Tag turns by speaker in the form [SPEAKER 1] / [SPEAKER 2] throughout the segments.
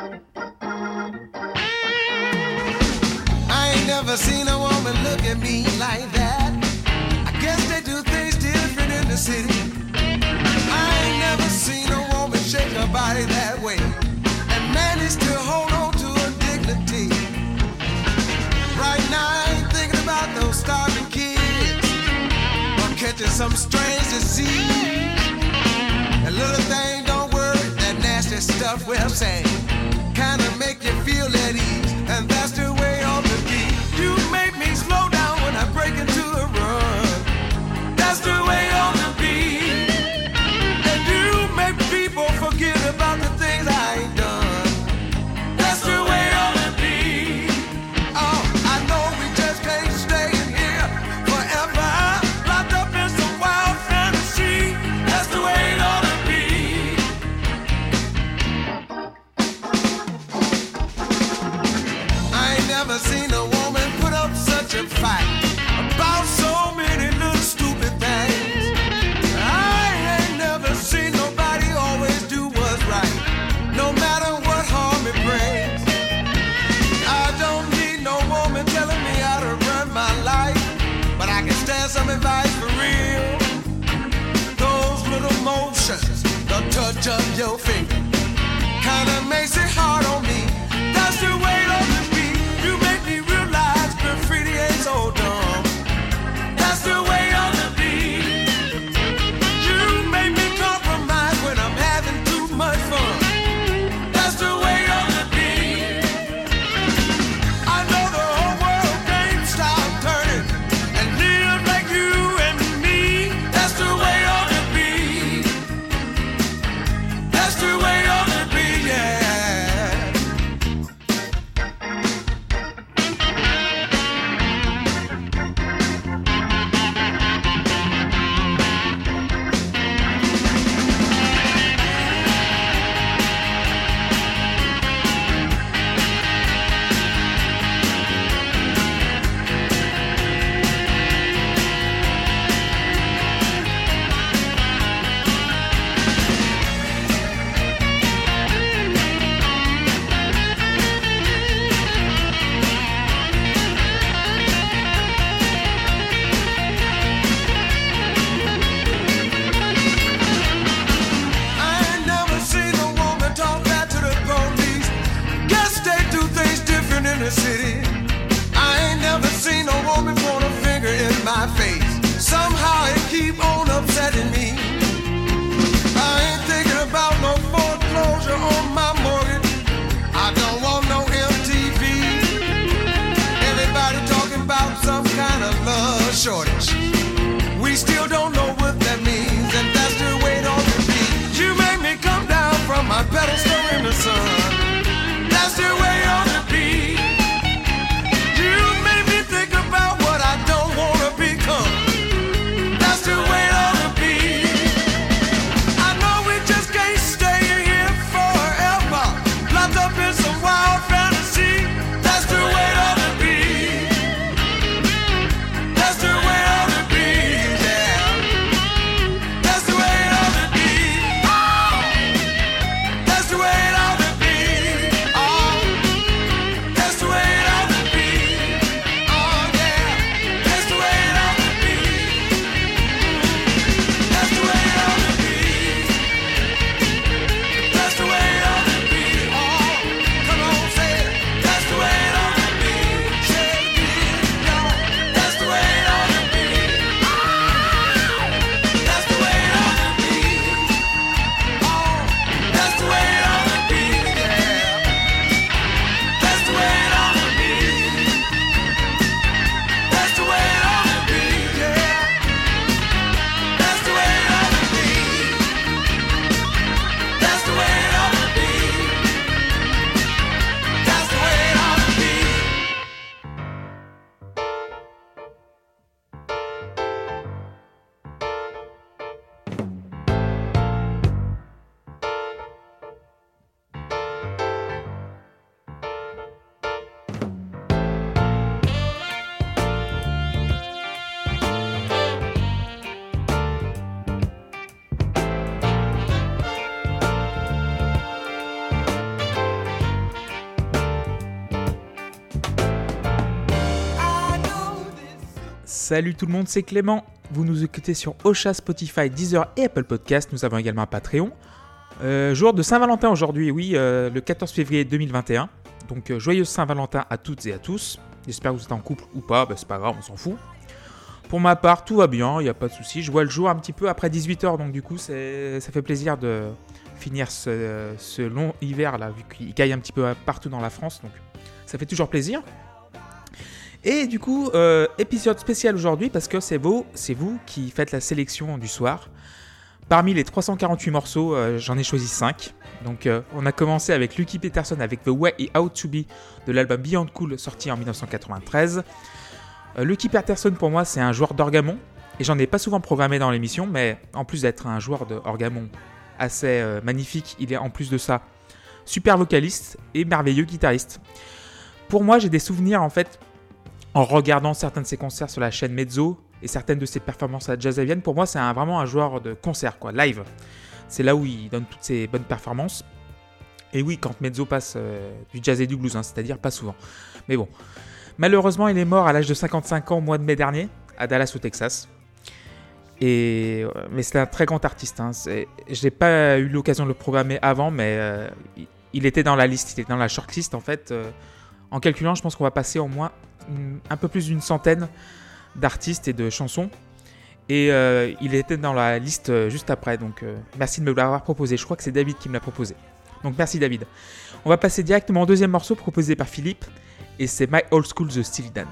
[SPEAKER 1] I ain't never seen a woman look at me like that. I guess they do things different in the city. I ain't never seen a woman shake her body that way and manage to hold on to her dignity. Right now, I ain't thinking about those starving kids I'm catching some strange disease. A little thing, don't worry, that nasty stuff will sing. That's the way
[SPEAKER 2] Salut tout le monde, c'est Clément. Vous nous écoutez sur Ocha, Spotify, Deezer et Apple Podcast. Nous avons également un Patreon. Euh, jour de Saint-Valentin aujourd'hui, oui, euh, le 14 février 2021. Donc euh, joyeuse Saint-Valentin à toutes et à tous. J'espère que vous êtes en couple ou pas, bah, c'est pas grave, on s'en fout. Pour ma part, tout va bien, il n'y a pas de souci. Je vois le jour un petit peu après 18h, donc du coup, ça fait plaisir de finir ce, ce long hiver là, vu qu'il caille un petit peu partout dans la France. Donc ça fait toujours plaisir. Et du coup, euh, épisode spécial aujourd'hui parce que c'est vous, c'est vous qui faites la sélection du soir. Parmi les 348 morceaux, euh, j'en ai choisi 5. Donc euh, on a commencé avec Lucky Peterson avec The Way It Out To Be de l'album Beyond Cool sorti en 1993. Lucky Peterson pour moi c'est un joueur d'orgamon et j'en ai pas souvent programmé dans l'émission mais en plus d'être un joueur d'orgamon assez magnifique, il est en plus de ça super vocaliste et merveilleux guitariste. Pour moi j'ai des souvenirs en fait en regardant certains de ses concerts sur la chaîne Mezzo et certaines de ses performances à Jazz Avian, pour moi, c'est vraiment un joueur de concert, quoi, live. C'est là où il donne toutes ses bonnes performances. Et oui, quand Mezzo passe euh, du jazz et du blues, hein, c'est-à-dire pas souvent. Mais bon. Malheureusement, il est mort à l'âge de 55 ans au mois de mai dernier, à Dallas, au Texas. Et, euh, mais c'est un très grand artiste. Hein. Je n'ai pas eu l'occasion de le programmer avant, mais euh, il était dans la liste, il était dans la shortlist en fait. en calculant, je pense qu'on va passer au moins un peu plus d'une centaine d'artistes et de chansons. Et euh, il était dans la liste euh, juste après, donc euh, merci de me l'avoir proposé. Je crois que c'est David qui me l'a proposé. Donc merci David. On va passer directement au deuxième morceau proposé par Philippe, et c'est My Old School The Steely Dan.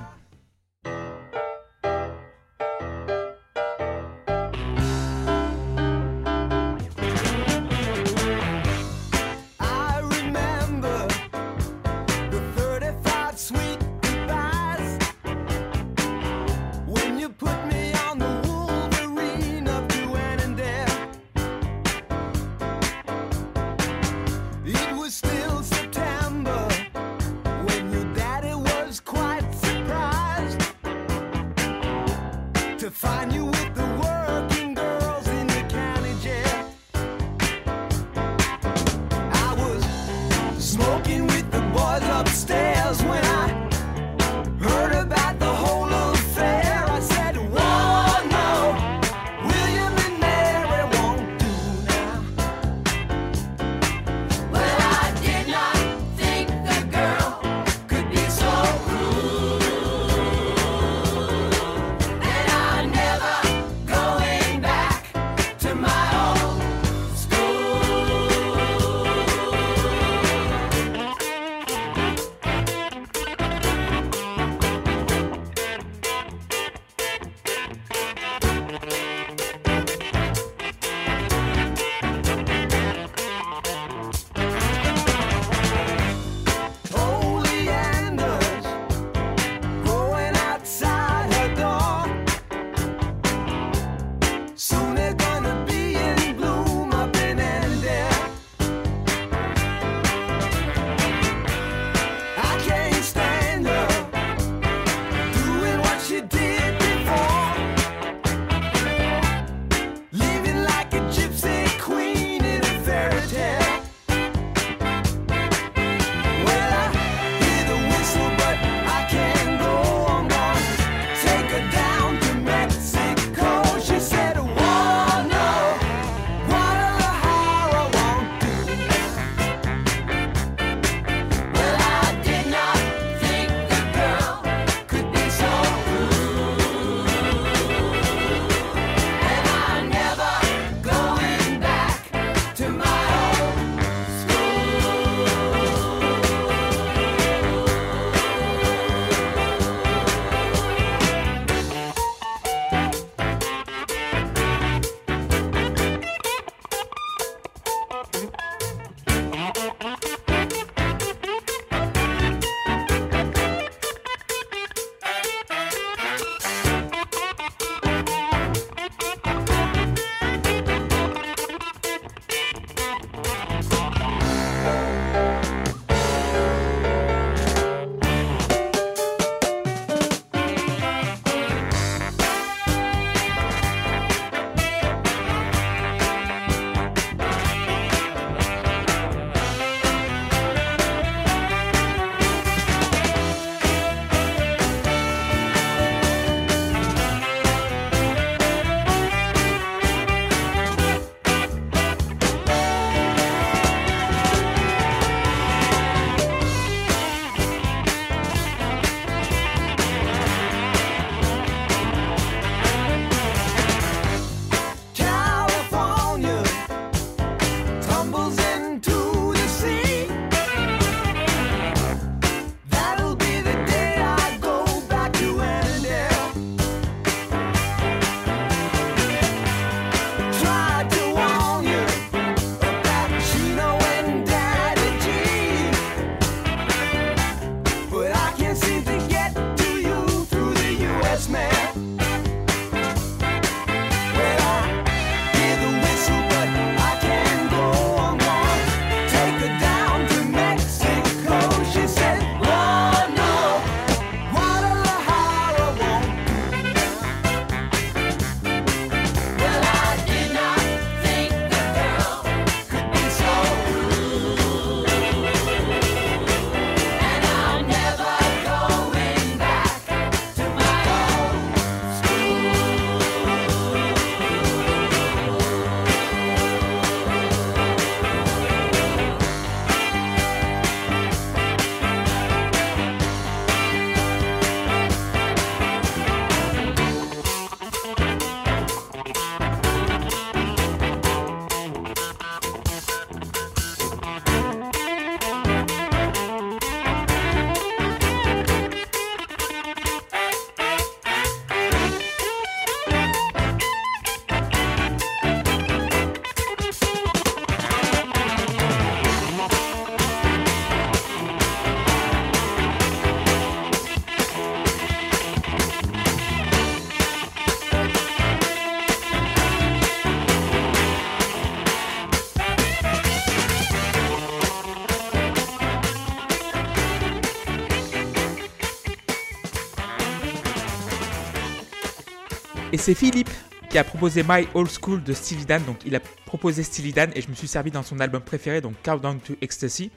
[SPEAKER 2] C'est Philippe qui a proposé My Old School de Steely Dan. Donc il a proposé Steely Dan et je me suis servi dans son album préféré, donc Countdown to Ecstasy.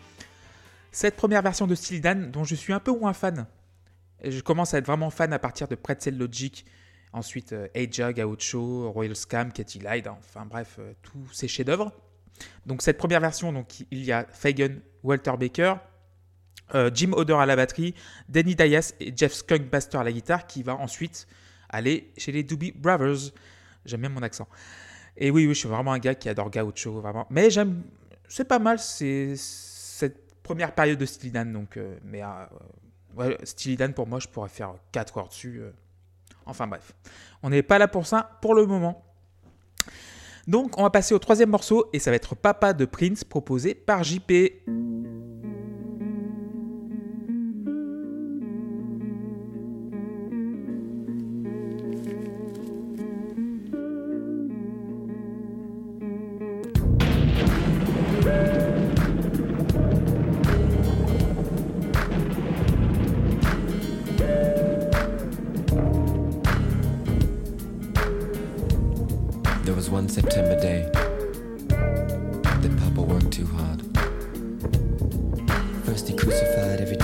[SPEAKER 2] Cette première version de Steely Dan, dont je suis un peu moins fan. Et je commence à être vraiment fan à partir de Pretzel Logic, ensuite euh, A-Jug, Gaucho, Royal Scam, Katy Light, enfin bref, euh, tous ces chefs-d'œuvre. Donc cette première version, donc, il y a Fagan, Walter Baker, euh, Jim Oder à la batterie, Danny Dias et Jeff Skunkbuster à la guitare, qui va ensuite aller chez les Doobie Brothers. J'aime bien mon accent. Et oui, oui, je suis vraiment un gars qui adore Gaucho, vraiment. Mais j'aime, c'est pas mal, c'est cette première période de Steely Dan, donc, euh, mais euh, ouais, Steely Dan pour moi, je pourrais faire 4 heures dessus. euh. Enfin bref, on n'est pas là pour ça pour le moment. Donc, on va passer au troisième morceau et ça va être Papa de Prince proposé par JP.
[SPEAKER 3] Crucified every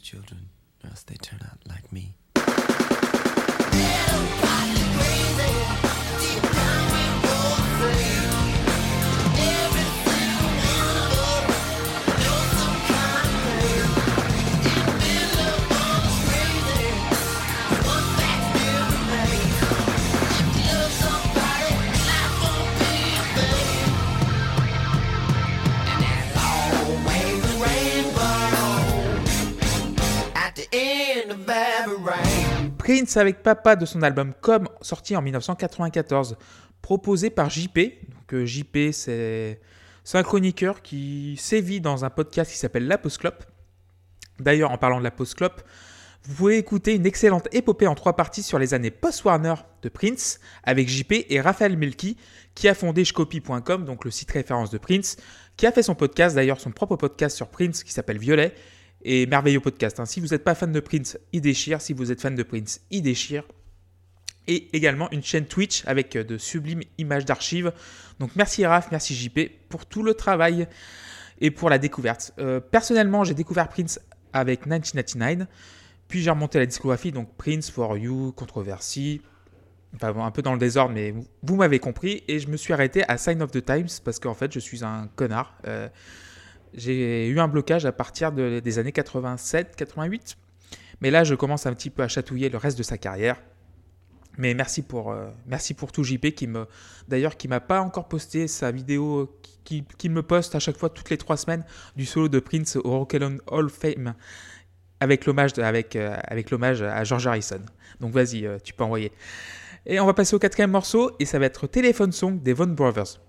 [SPEAKER 3] Children, or else they turn out like me.
[SPEAKER 2] Prince avec Papa de son album Comme, sorti en 1994, proposé par JP. Donc euh, JP, c'est un chroniqueur qui sévit dans un podcast qui s'appelle La. D'ailleurs, en parlant de La Post Clope, vous pouvez écouter une excellente épopée en trois parties sur les années post-Warner de Prince avec JP et Raphaël Melki qui a fondé Shcopy.com, donc le site référence de Prince, qui a fait son podcast, d'ailleurs son propre podcast sur Prince qui s'appelle Violet, et merveilleux podcast. hein. Si vous n'êtes pas fan de Prince, il déchire. Si vous êtes fan de Prince, il déchire. Et également une chaîne Twitch avec euh, de sublimes images d'archives. Donc merci Raph, merci JP pour tout le travail et pour la découverte. Euh, personnellement, j'ai découvert Prince avec 1999. Puis j'ai remonté la discographie, donc Prince, For You, Controversy. Enfin un peu dans le désordre, mais vous, vous m'avez compris. Et je me suis arrêté à Sign of the Times parce qu'en fait, je suis un connard. Euh, j'ai eu un blocage à partir de- des années 87-88. Mais là, je commence un petit peu à chatouiller le reste de sa carrière. Mais merci pour, euh, merci pour tout JP qui me, d'ailleurs, qui m'a pas encore posté sa vidéo, qui, qui- me poste à chaque fois toutes les trois semaines du solo de Prince au Rock Hall of Fame avec l'hommage avec, euh, avec l'hommage à George Harrison. Donc vas-y, euh, tu peux envoyer. Et on va passer au quatrième morceau, et ça va être Telephone Song des Von Brothers.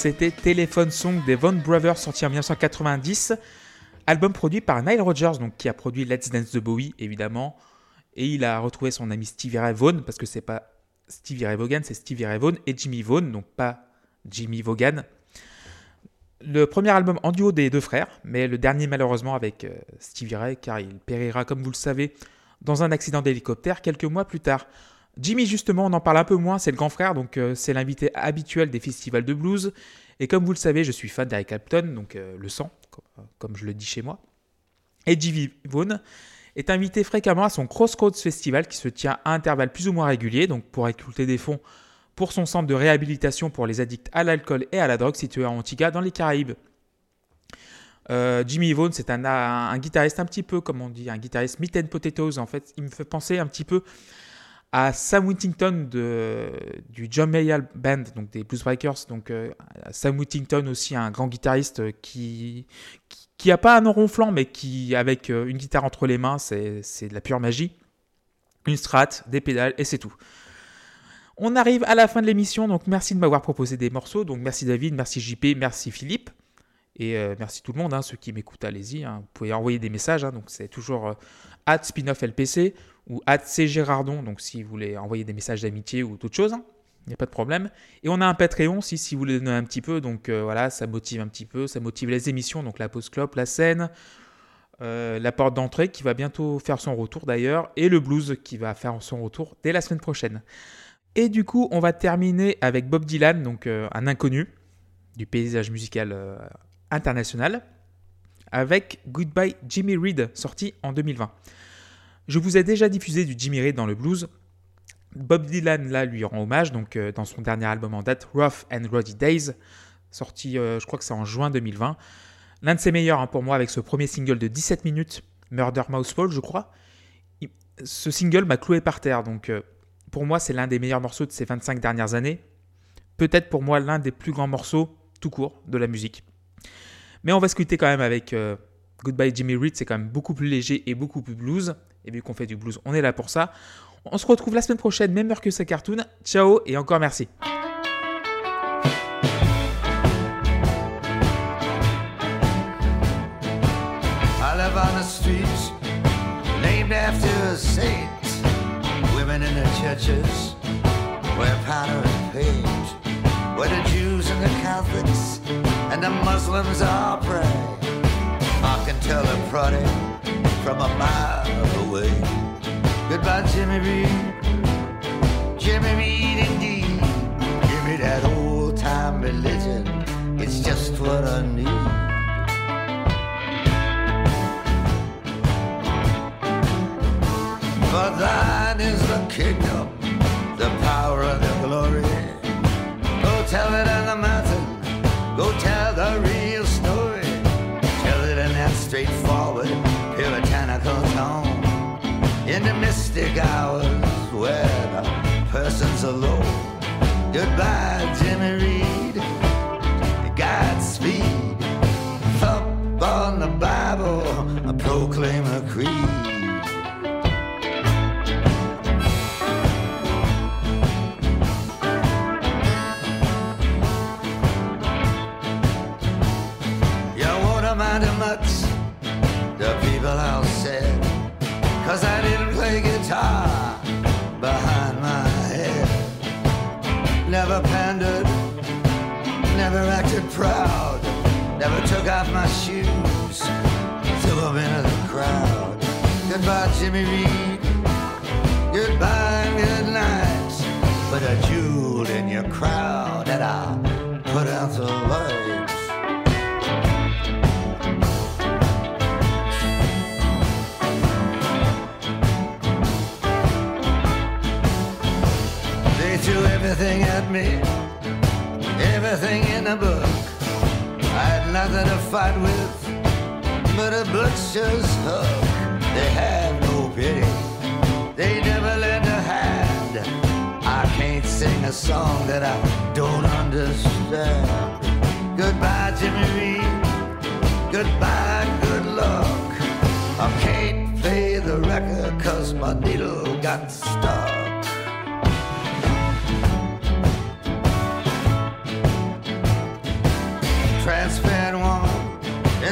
[SPEAKER 2] C'était Telephone Song des Von Brothers sorti en 1990, album produit par Nile Rodgers, donc qui a produit Let's Dance de Bowie évidemment, et il a retrouvé son ami Stevie Ray Vaughan parce que c'est pas Stevie Ray Vaughan, c'est Stevie Ray Vaughan et Jimmy Vaughan, donc pas Jimmy Vaughan. Le premier album en duo des deux frères, mais le dernier malheureusement avec euh, Stevie Ray car il périra comme vous le savez dans un accident d'hélicoptère quelques mois plus tard. Jimmy, justement, on en parle un peu moins, c'est le grand frère, donc euh, c'est l'invité habituel des festivals de blues. Et comme vous le savez, je suis fan d'Eric Clapton, donc euh, le sang, comme, comme je le dis chez moi. Et Jimmy Vaughan est invité fréquemment à son Crossroads Festival qui se tient à intervalles plus ou moins réguliers, donc pour récolter des fonds pour son centre de réhabilitation pour les addicts à l'alcool et à la drogue situé à Antigua dans les Caraïbes. Euh, Jimmy Vaughan, c'est un guitariste un petit peu, comme on dit, un guitariste meat and potatoes. En fait, il me fait penser un petit peu à Sam Whittington du John Mayall Band, donc des Blues Breakers. Donc euh, Sam Whittington aussi, un grand guitariste qui qui, a pas un nom ronflant, mais qui avec euh, une guitare entre les mains, c'est de la pure magie. Une strat, des pédales et c'est tout. On arrive à la fin de l'émission, donc merci de m'avoir proposé des morceaux. Donc merci David, merci JP, merci Philippe. Et euh, merci tout le monde, hein, ceux qui m'écoutent, allez-y. Hein. Vous pouvez envoyer des messages, hein, donc c'est toujours euh, at spinoff LPC ou at cgérardon, donc si vous voulez envoyer des messages d'amitié ou d'autres choses, il n'y a pas de problème. Et on a un Patreon si, si vous voulez donner un petit peu, donc euh, voilà, ça motive un petit peu, ça motive les émissions, donc la pause clope, la scène, euh, la porte d'entrée qui va bientôt faire son retour d'ailleurs, et le blues qui va faire son retour dès la semaine prochaine. Et du coup, on va terminer avec Bob Dylan, donc euh, un inconnu du paysage musical international, avec Goodbye Jimmy Reed, sorti en 2020. Je vous ai déjà diffusé du Jimmy Reed dans le blues. Bob Dylan, là, lui rend hommage, donc euh, dans son dernier album en date, Rough and Rowdy Days, sorti, euh, je crois que c'est en juin 2020. L'un de ses meilleurs hein, pour moi avec ce premier single de 17 minutes, Murder Mouse Fall, je crois. Ce single m'a cloué par terre, donc euh, pour moi, c'est l'un des meilleurs morceaux de ces 25 dernières années. Peut-être pour moi l'un des plus grands morceaux tout court de la musique. Mais on va se quand même avec Goodbye Jimmy Reed, c'est quand même beaucoup plus léger et beaucoup plus blues. Et vu qu'on fait du blues, on est là pour ça. On se retrouve la semaine prochaine, même heure que ce cartoon. Ciao et encore merci.
[SPEAKER 4] I live on the streets named after saints. Women in the churches wear powder and paint. Where the Jews and the Catholics and the Muslims all pray. I can tell a prodding from a mile away. Goodbye, Jimmy Reed. Jimmy Reed, indeed. Give me that old time religion. It's just what I need. For thine is the kingdom, the power and the glory. Go tell it mystic hours where the person's alone. Goodbye, Jimmy Reed. Godspeed. Thump on the Bible, I proclaim a creed. Never acted proud. Never took off my shoes, threw them into the crowd. Goodbye, Jimmy Reed. Fight with but a butcher's hook. They have no pity, they never lend a hand. I can't sing a song that I don't understand. Goodbye, Jimmy Reed. Goodbye, good luck. I can't play the record cause my needle got stuck.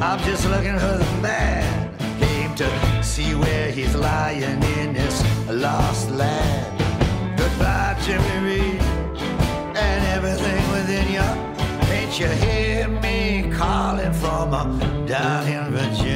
[SPEAKER 4] I'm just looking for the man. Came to see where he's lying in this lost land. Goodbye, Jimmy Reed, and everything within you. Ain't you hear me calling from down in Virginia?